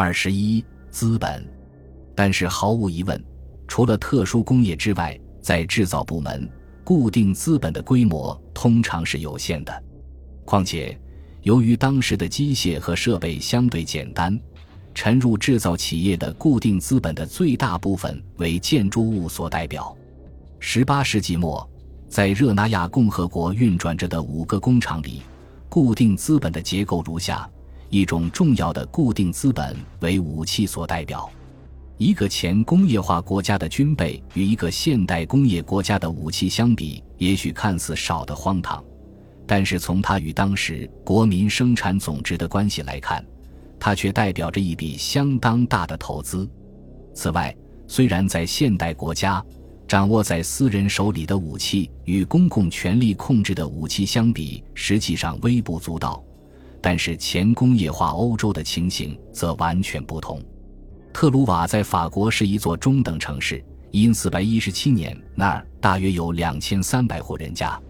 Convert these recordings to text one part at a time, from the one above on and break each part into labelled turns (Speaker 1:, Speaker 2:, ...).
Speaker 1: 二十一资本，但是毫无疑问，除了特殊工业之外，在制造部门，固定资本的规模通常是有限的。况且，由于当时的机械和设备相对简单，沉入制造企业的固定资本的最大部分为建筑物所代表。十八世纪末，在热那亚共和国运转着的五个工厂里，固定资本的结构如下。一种重要的固定资本为武器所代表。一个前工业化国家的军备与一个现代工业国家的武器相比，也许看似少得荒唐，但是从它与当时国民生产总值的关系来看，它却代表着一笔相当大的投资。此外，虽然在现代国家，掌握在私人手里的武器与公共权力控制的武器相比，实际上微不足道。但是前工业化欧洲的情形则完全不同。特鲁瓦在法国是一座中等城市，因四百一十七年那儿大约有两千三百户人家。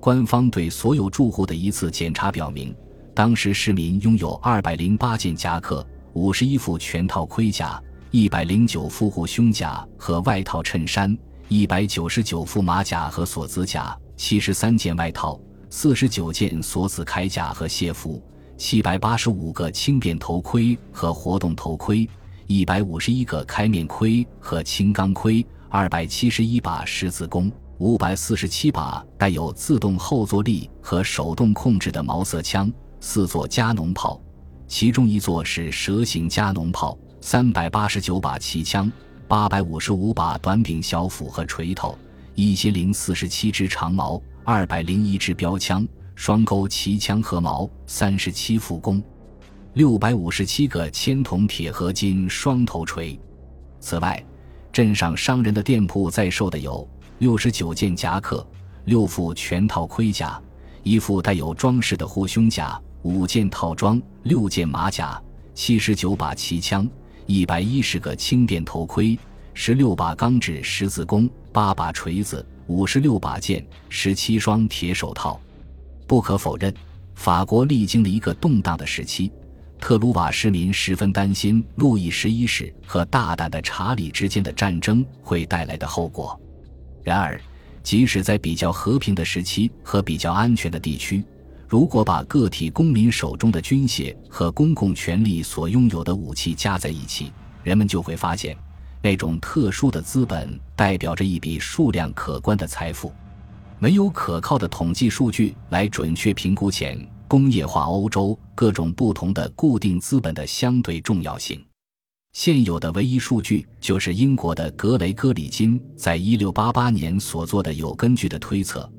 Speaker 1: 官方对所有住户的一次检查表明，当时市民拥有二百零八件夹克、五十一副全套盔甲、一百零九副护胸甲和外套衬衫、一百九十九副马甲和锁子甲、七十三件外套。四十九件锁子铠甲和械服，七百八十五个轻便头盔和活动头盔，一百五十一个开面盔和轻钢盔，二百七十一把十字弓，五百四十七把带有自动后坐力和手动控制的毛瑟枪，四座加农炮，其中一座是蛇形加农炮，三百八十九把骑枪，八百五十五把短柄小斧和锤头，一千零四十七支长矛。二百零一支标枪、双钩骑枪和矛，三十七副弓，六百五十七个铅铜铁合金双头锤。此外，镇上商人的店铺在售的有六十九件夹克、六副全套盔甲、一副带有装饰的护胸甲、五件套装、六件马甲、七十九把骑枪、一百一十个轻便头盔、十六把钢制十字弓、八把锤子。五十六把剑，十七双铁手套。不可否认，法国历经了一个动荡的时期。特鲁瓦市民十分担心路易十一世和大胆的查理之间的战争会带来的后果。然而，即使在比较和平的时期和比较安全的地区，如果把个体公民手中的军械和公共权力所拥有的武器加在一起，人们就会发现。那种特殊的资本代表着一笔数量可观的财富，没有可靠的统计数据来准确评估前工业化欧洲各种不同的固定资本的相对重要性。现有的唯一数据就是英国的格雷戈里金在一六八八年所做的有根据的推测。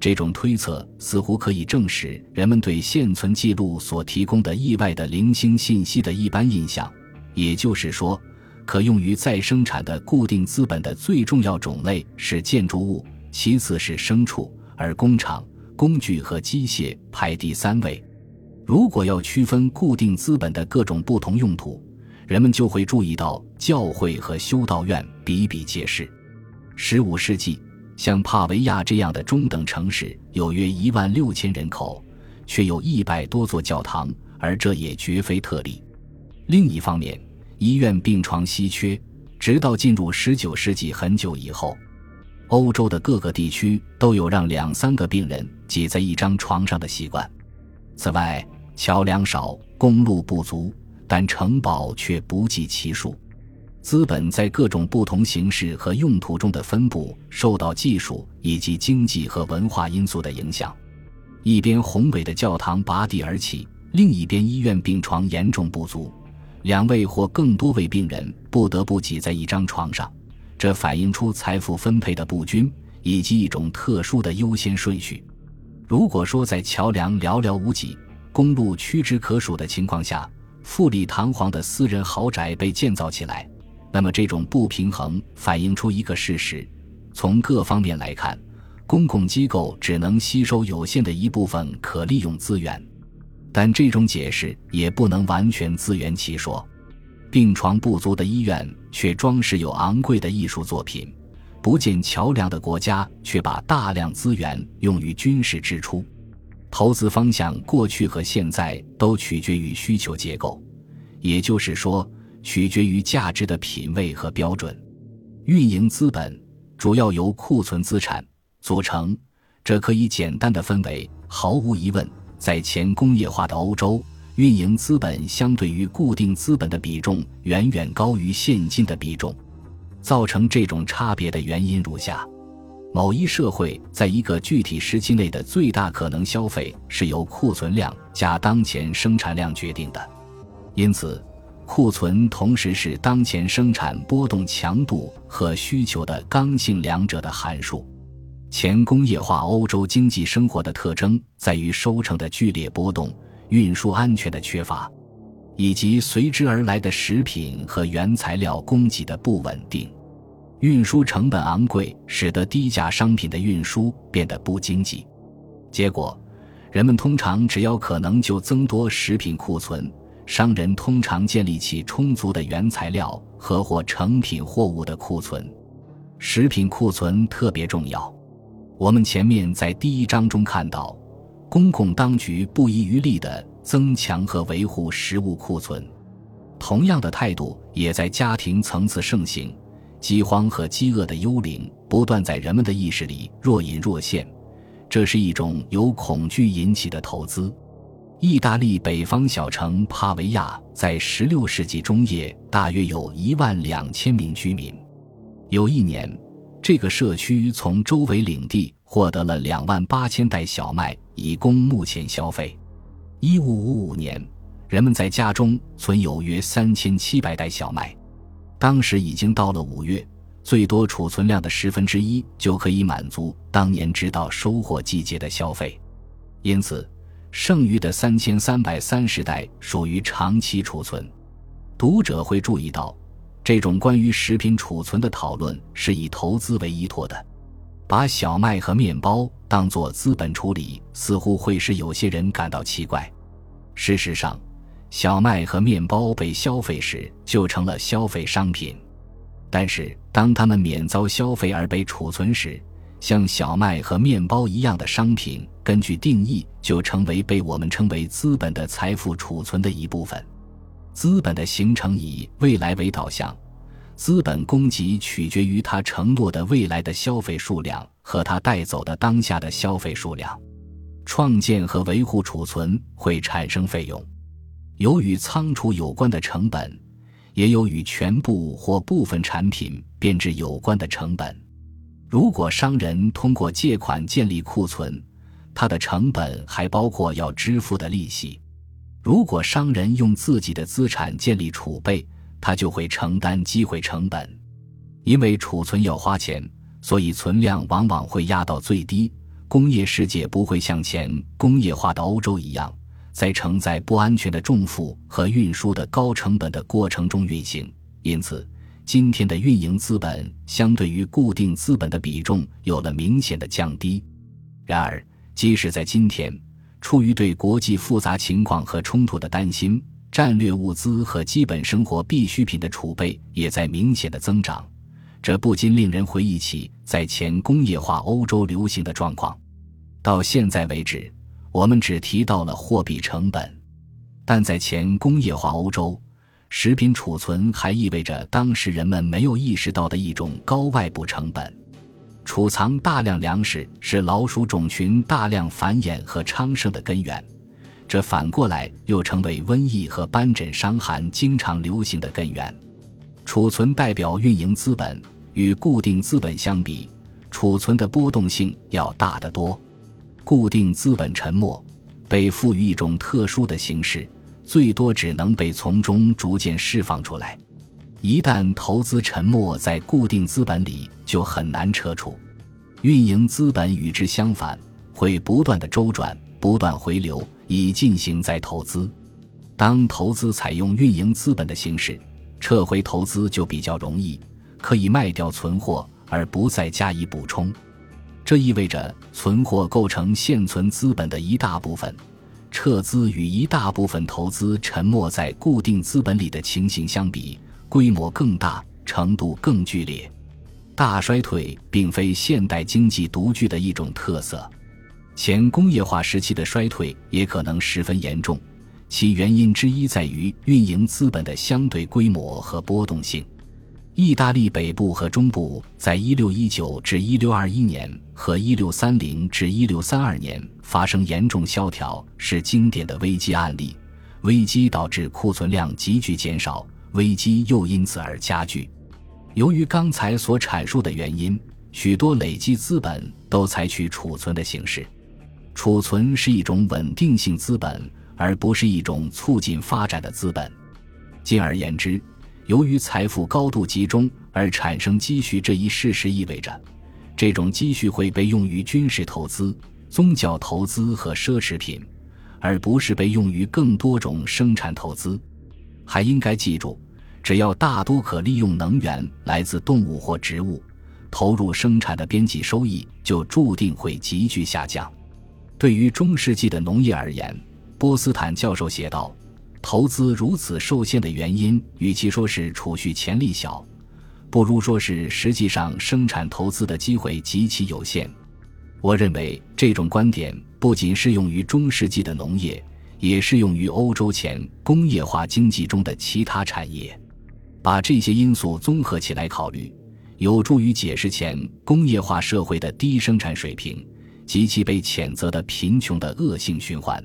Speaker 1: 这种推测似乎可以证实人们对现存记录所提供的意外的零星信息的一般印象，也就是说。可用于再生产的固定资本的最重要种类是建筑物，其次是牲畜，而工厂、工具和机械排第三位。如果要区分固定资本的各种不同用途，人们就会注意到教会和修道院比比皆是。十五世纪，像帕维亚这样的中等城市有约一万六千人口，却有一百多座教堂，而这也绝非特例。另一方面，医院病床稀缺，直到进入十九世纪很久以后，欧洲的各个地区都有让两三个病人挤在一张床上的习惯。此外，桥梁少，公路不足，但城堡却不计其数。资本在各种不同形式和用途中的分布，受到技术以及经济和文化因素的影响。一边宏伟的教堂拔地而起，另一边医院病床严重不足。两位或更多位病人不得不挤在一张床上，这反映出财富分配的不均以及一种特殊的优先顺序。如果说在桥梁寥寥无几、公路屈指可数的情况下，富丽堂皇的私人豪宅被建造起来，那么这种不平衡反映出一个事实：从各方面来看，公共机构只能吸收有限的一部分可利用资源。但这种解释也不能完全自圆其说。病床不足的医院却装饰有昂贵的艺术作品，不建桥梁的国家却把大量资源用于军事支出。投资方向过去和现在都取决于需求结构。也就是说，取决于价值的品位和标准。运营资本主要由库存资产组成，这可以简单的分为：毫无疑问，在前工业化的欧洲，运营资本相对于固定资本的比重远远高于现金的比重。造成这种差别的原因如下。某一社会在一个具体时期内的最大可能消费是由库存量加当前生产量决定的，因此，库存同时是当前生产波动强度和需求的刚性两者的函数。前工业化欧洲经济生活的特征在于收成的剧烈波动、运输安全的缺乏，以及随之而来的食品和原材料供给的不稳定。运输成本昂贵，使得低价商品的运输变得不经济。结果，人们通常只要可能就增多食品库存。商人通常建立起充足的原材料和或成品货物的库存。食品库存特别重要。我们前面在第一章中看到，公共当局不遗余力地增强和维护食物库存。同样的态度也在家庭层次盛行。饥荒和饥饿的幽灵不断在人们的意识里若隐若现，这是一种由恐惧引起的投资。意大利北方小城帕维亚在16世纪中叶大约有一万两千名居民。有一年，这个社区从周围领地获得了两万八千袋小麦，以供目前消费。1555年，人们在家中存有约三千七百袋小麦。当时已经到了五月，最多储存量的十分之一就可以满足当年直到收获季节的消费，因此，剩余的三千三百三十袋属于长期储存。读者会注意到，这种关于食品储存的讨论是以投资为依托的，把小麦和面包当作资本处理，似乎会使有些人感到奇怪。事实上，小麦和面包被消费时就成了消费商品，但是当它们免遭消费而被储存时，像小麦和面包一样的商品，根据定义就成为被我们称为资本的财富储存的一部分。资本的形成以未来为导向，资本供给取决于它承诺的未来的消费数量和它带走的当下的消费数量。创建和维护储存会产生费用。有与仓储有关的成本，也有与全部或部分产品变质有关的成本。如果商人通过借款建立库存，它的成本还包括要支付的利息。如果商人用自己的资产建立储备，他就会承担机会成本。因为储存要花钱，所以存量往往会压到最低。工业世界不会像前工业化的欧洲一样。在承载不安全的重负和运输的高成本的过程中运行，因此，今天的运营资本相对于固定资本的比重有了明显的降低。然而，即使在今天，出于对国际复杂情况和冲突的担心，战略物资和基本生活必需品的储备也在明显的增长。这不禁令人回忆起在前工业化欧洲流行的状况。到现在为止。我们只提到了货币成本，但在前工业化欧洲，食品储存还意味着当时人们没有意识到的一种高外部成本。储藏大量粮食是老鼠种群大量繁衍和昌盛的根源，这反过来又成为瘟疫和斑疹伤寒经常流行的根源。储存代表运营资本，与固定资本相比，储存的波动性要大得多。固定资本沉没，被赋予一种特殊的形式，最多只能被从中逐渐释放出来。一旦投资沉没在固定资本里，就很难撤出。运营资本与之相反，会不断的周转，不断回流，以进行再投资。当投资采用运营资本的形式，撤回投资就比较容易，可以卖掉存货而不再加以补充。这意味着存货构成现存资本的一大部分，撤资与一大部分投资沉没在固定资本里的情形相比，规模更大，程度更剧烈。大衰退并非现代经济独具的一种特色，前工业化时期的衰退也可能十分严重，其原因之一在于运营资本的相对规模和波动性。意大利北部和中部在1619至1621年和1630至1632年发生严重萧条，是经典的危机案例。危机导致库存量急剧减少，危机又因此而加剧。由于刚才所阐述的原因，许多累积资本都采取储存的形式。储存是一种稳定性资本，而不是一种促进发展的资本。进而言之，由于财富高度集中而产生积蓄这一事实，意味着这种积蓄会被用于军事投资、宗教投资和奢侈品。而不是被用于更多种生产投资，还应该记住，只要大多可利用能源来自动物或植物，投入生产的边际收益就注定会急剧下降。对于中世纪的农业而言，波斯坦教授写道：“投资如此受限的原因，与其说是储蓄潜力小，不如说是实际上生产投资的机会极其有限。”我认为这种观点不仅适用于中世纪的农业，也适用于欧洲前工业化经济中的其他产业。把这些因素综合起来考虑，有助于解释前工业化社会的低生产水平及其被谴责的贫穷的恶性循环。